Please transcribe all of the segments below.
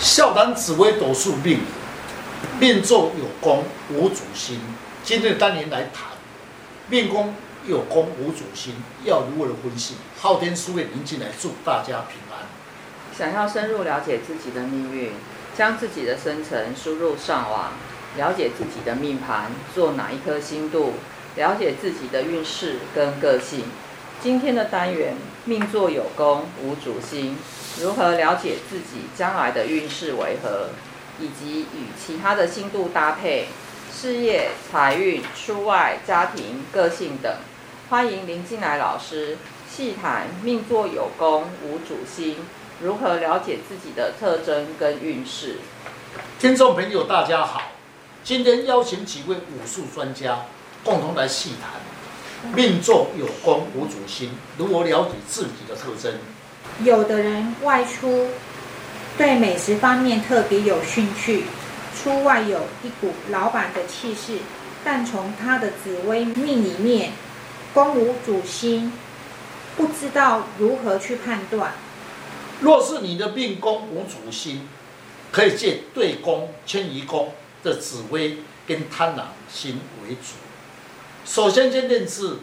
笑谈紫微斗数命，命中有功无主星。今天单元来谈命宫有功无主星，要如何的分析？昊天书院您进来，祝大家平安。想要深入了解自己的命运，将自己的生辰输入上网，了解自己的命盘，做哪一颗星度，了解自己的运势跟个性。今天的单元命座有功无主星。如何了解自己将来的运势为何，以及与其他的星度搭配，事业、财运、出外、家庭、个性等？欢迎林进来老师细谈命座有功无主星，如何了解自己的特征跟运势？听众朋友，大家好，今天邀请几位武术专家共同来细谈命坐有宫无主心，如何了解自己的特征？有的人外出，对美食方面特别有兴趣，出外有一股老板的气势，但从他的紫微命里面，宫无主心，不知道如何去判断。若是你的命宫无主心，可以借对宫、迁移宫的紫微跟贪婪心为主。首先，先认知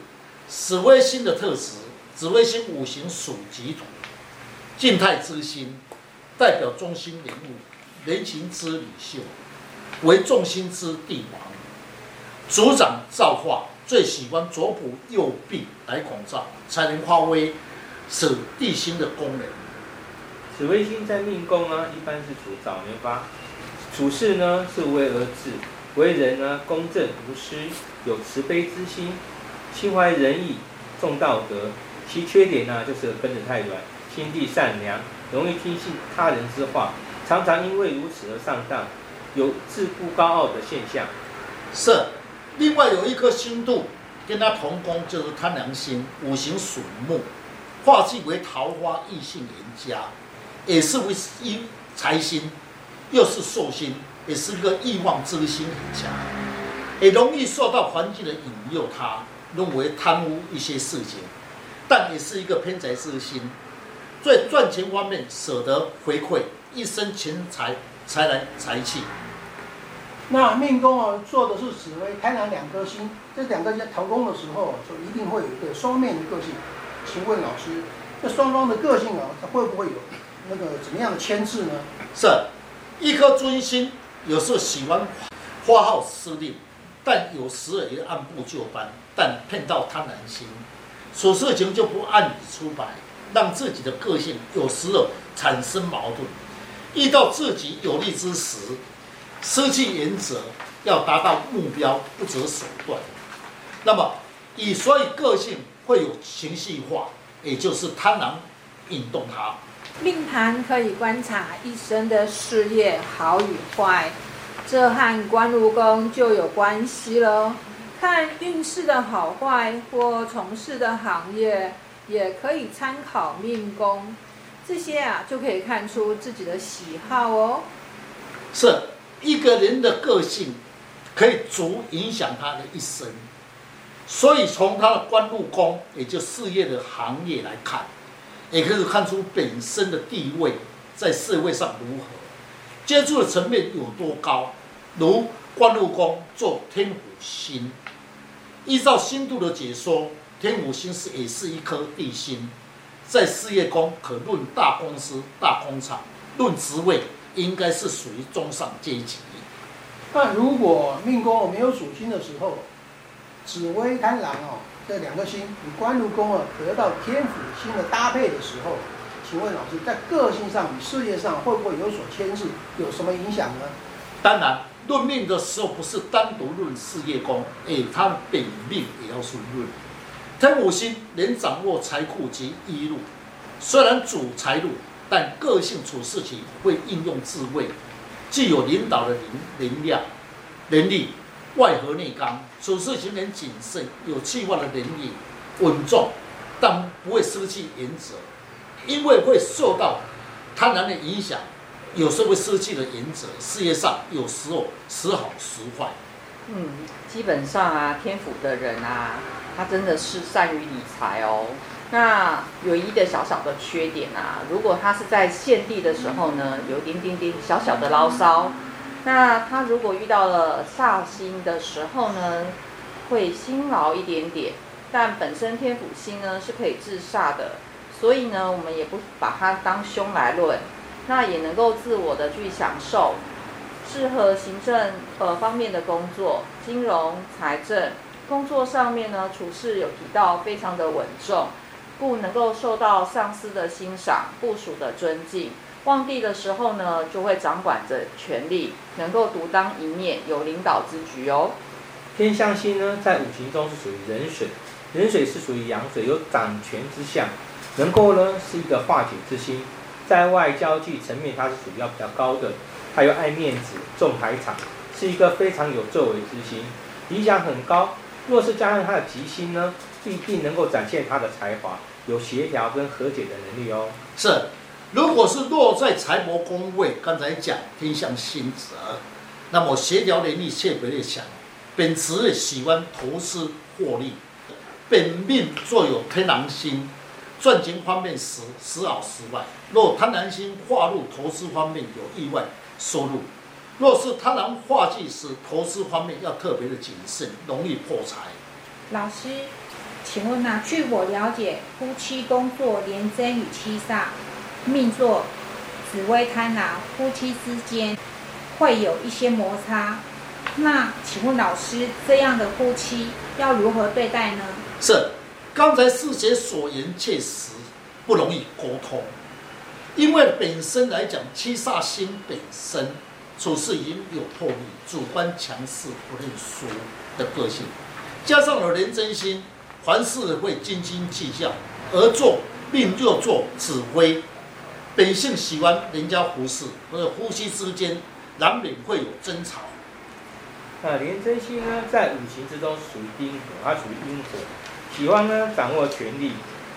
紫微星的特质，紫微星五行属己土。静态之星，代表中心人物，人情之领袖，为众星之帝王，主掌造化，最喜欢左辅右弼来拱照，才能发挥此帝星的功能。紫微星在命宫呢，一般是主早年发，处事呢是为而治，为人呢公正无私，有慈悲之心，心怀仁义，重道德。其缺点呢就是跟着太软。心地善良，容易听信他人之话，常常因为如此而上当，有自负高傲的现象。是，另外有一颗星度跟他同宫，就是贪狼星，五行属木，化气为桃花，异性缘家，也是为一财星，又是寿星，也是一个欲望之心很强，也容易受到环境的引诱，他认为贪污一些事情，但也是一个偏财之心。在赚钱方面舍得回馈，一生钱财财来财气。那命宫啊，做的是紫薇贪狼两颗星，这两个在同宫的时候，就一定会有一个双面的个性。请问老师，这双方的个性啊，它会不会有那个怎么样的牵制呢？是，一颗尊星有时候喜欢发号施令，但有时也按部就班，但碰到贪狼星，处事情就不按理出牌。让自己的个性有时候产生矛盾，遇到自己有利之时，失去原则，要达到目标不择手段。那么，以所以个性会有情绪化，也就是贪婪引动他。命盘可以观察一生的事业好与坏，这和官禄宫就有关系了。看运势的好坏或从事的行业。也可以参考命宫，这些啊就可以看出自己的喜好哦。是一个人的个性，可以足影响他的一生。所以从他的官禄宫，也就事业的行业来看，也可以看出本身的地位在社会上如何，接触的层面有多高。如官禄宫做天府星，依照星度的解说。天府星是也是一颗地星，在事业宫可论大公司、大工厂，论职位应该是属于中上阶级。那如果命宫没有主星的时候，紫微贪狼哦，这两个星与官禄宫啊得到天府星的搭配的时候，请问老师在个性上与事业上会不会有所牵制，有什么影响呢？当然，论命的时候不是单独论事业宫，哎，他的本命也要是论。天五星能掌握财库及一路，虽然主财路，但个性处事情会应用智慧，具有领导的能能量、能力，外和内刚，处事情能谨慎，有计划的能力，稳重，但不会失去原则，因为会受到贪婪的影响，有时候会失去了原则，事业上有时候时好时坏。嗯，基本上啊，天府的人啊。他真的是善于理财哦，那有一个小小的缺点啊，如果他是在现地的时候呢，有一点点点小小的牢骚。那他如果遇到了煞星的时候呢，会辛劳一点点。但本身天府星呢是可以制煞的，所以呢，我们也不把它当凶来论。那也能够自我的去享受，适合行政呃方面的工作，金融、财政工作上面呢，处事有提到非常的稳重。不能够受到上司的欣赏、部属的尊敬。旺地的时候呢，就会掌管着权力，能够独当一面，有领导之举哦。天相星呢，在五行中是属于壬水，壬水是属于阳水，有掌权之象，能够呢是一个化解之星，在外交际层面它是属于要比较高的，它又爱面子、重排场，是一个非常有作为之星，理想很高。若是加上它的吉星呢，必定能够展现他的才华，有协调跟和解的能力哦。是，如果是落在财帛宫位，刚才讲天相星者，那么协调能力特别的强，本职喜欢投资获利，本命坐有天狼星，赚钱方面时时好时坏。若贪狼星化入投资方面有意外收入。若是贪狼化忌时，投资方面要特别的谨慎，容易破财。老师，请问呐、啊，据我了解，夫妻宫坐廉贞与七煞，命座紫微贪狼，夫妻之间会有一些摩擦。那请问老师，这样的夫妻要如何对待呢？是，刚才师姐所言确实不容易沟通，因为本身来讲，七煞星本身。处事已经有魄力，主观强势，不认输的个性，加上了廉贞星，凡事会斤斤计较，而做命又做紫微，本性喜欢人家服侍，或者夫妻之间难免会有争吵。那廉贞星呢，在五行之中属于丁火，它属于阴火，喜欢呢掌握权力，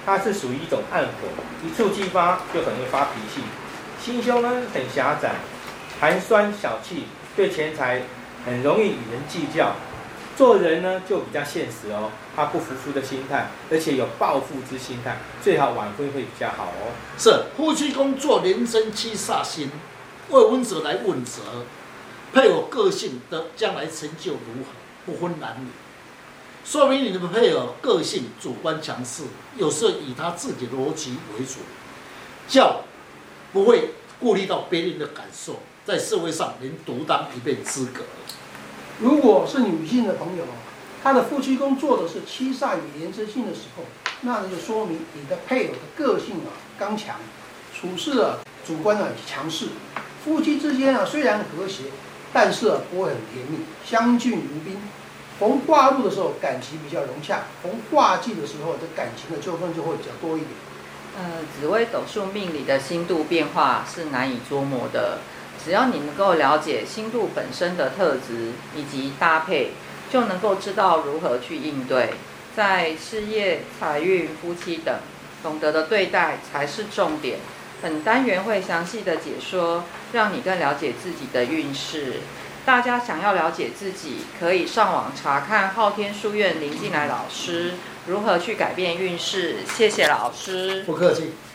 它是属于一种暗火，一触即发，就很会发脾气，心胸呢很狭窄。寒酸小气，对钱财很容易与人计较，做人呢就比较现实哦，他不服输的心态，而且有报复之心态，最好晚婚会比较好哦。是夫妻宫坐人生七煞星，为婚者来问责，配偶个性的将来成就如何，不分男女，说明你的配偶个性主观强势，有时候以他自己的逻辑为主，较不会顾虑到别人的感受。在社会上能独当一面资格。如果是女性的朋友，她的夫妻宫坐的是七煞与廉贞星的时候，那就说明你的配偶的个性啊刚强，处事啊主观啊强势。夫妻之间啊虽然和谐，但是啊不会很甜蜜，相敬如宾。逢化禄的时候感情比较融洽，逢化忌的时候这感情的纠纷就会比较多一点。呃，紫微斗数命理的星度变化是难以捉摸的。只要你能够了解星度本身的特质以及搭配，就能够知道如何去应对。在事业、财运、夫妻等，懂得的对待才是重点。本单元会详细的解说，让你更了解自己的运势。大家想要了解自己，可以上网查看昊天书院林进来老师如何去改变运势。谢谢老师，不客气。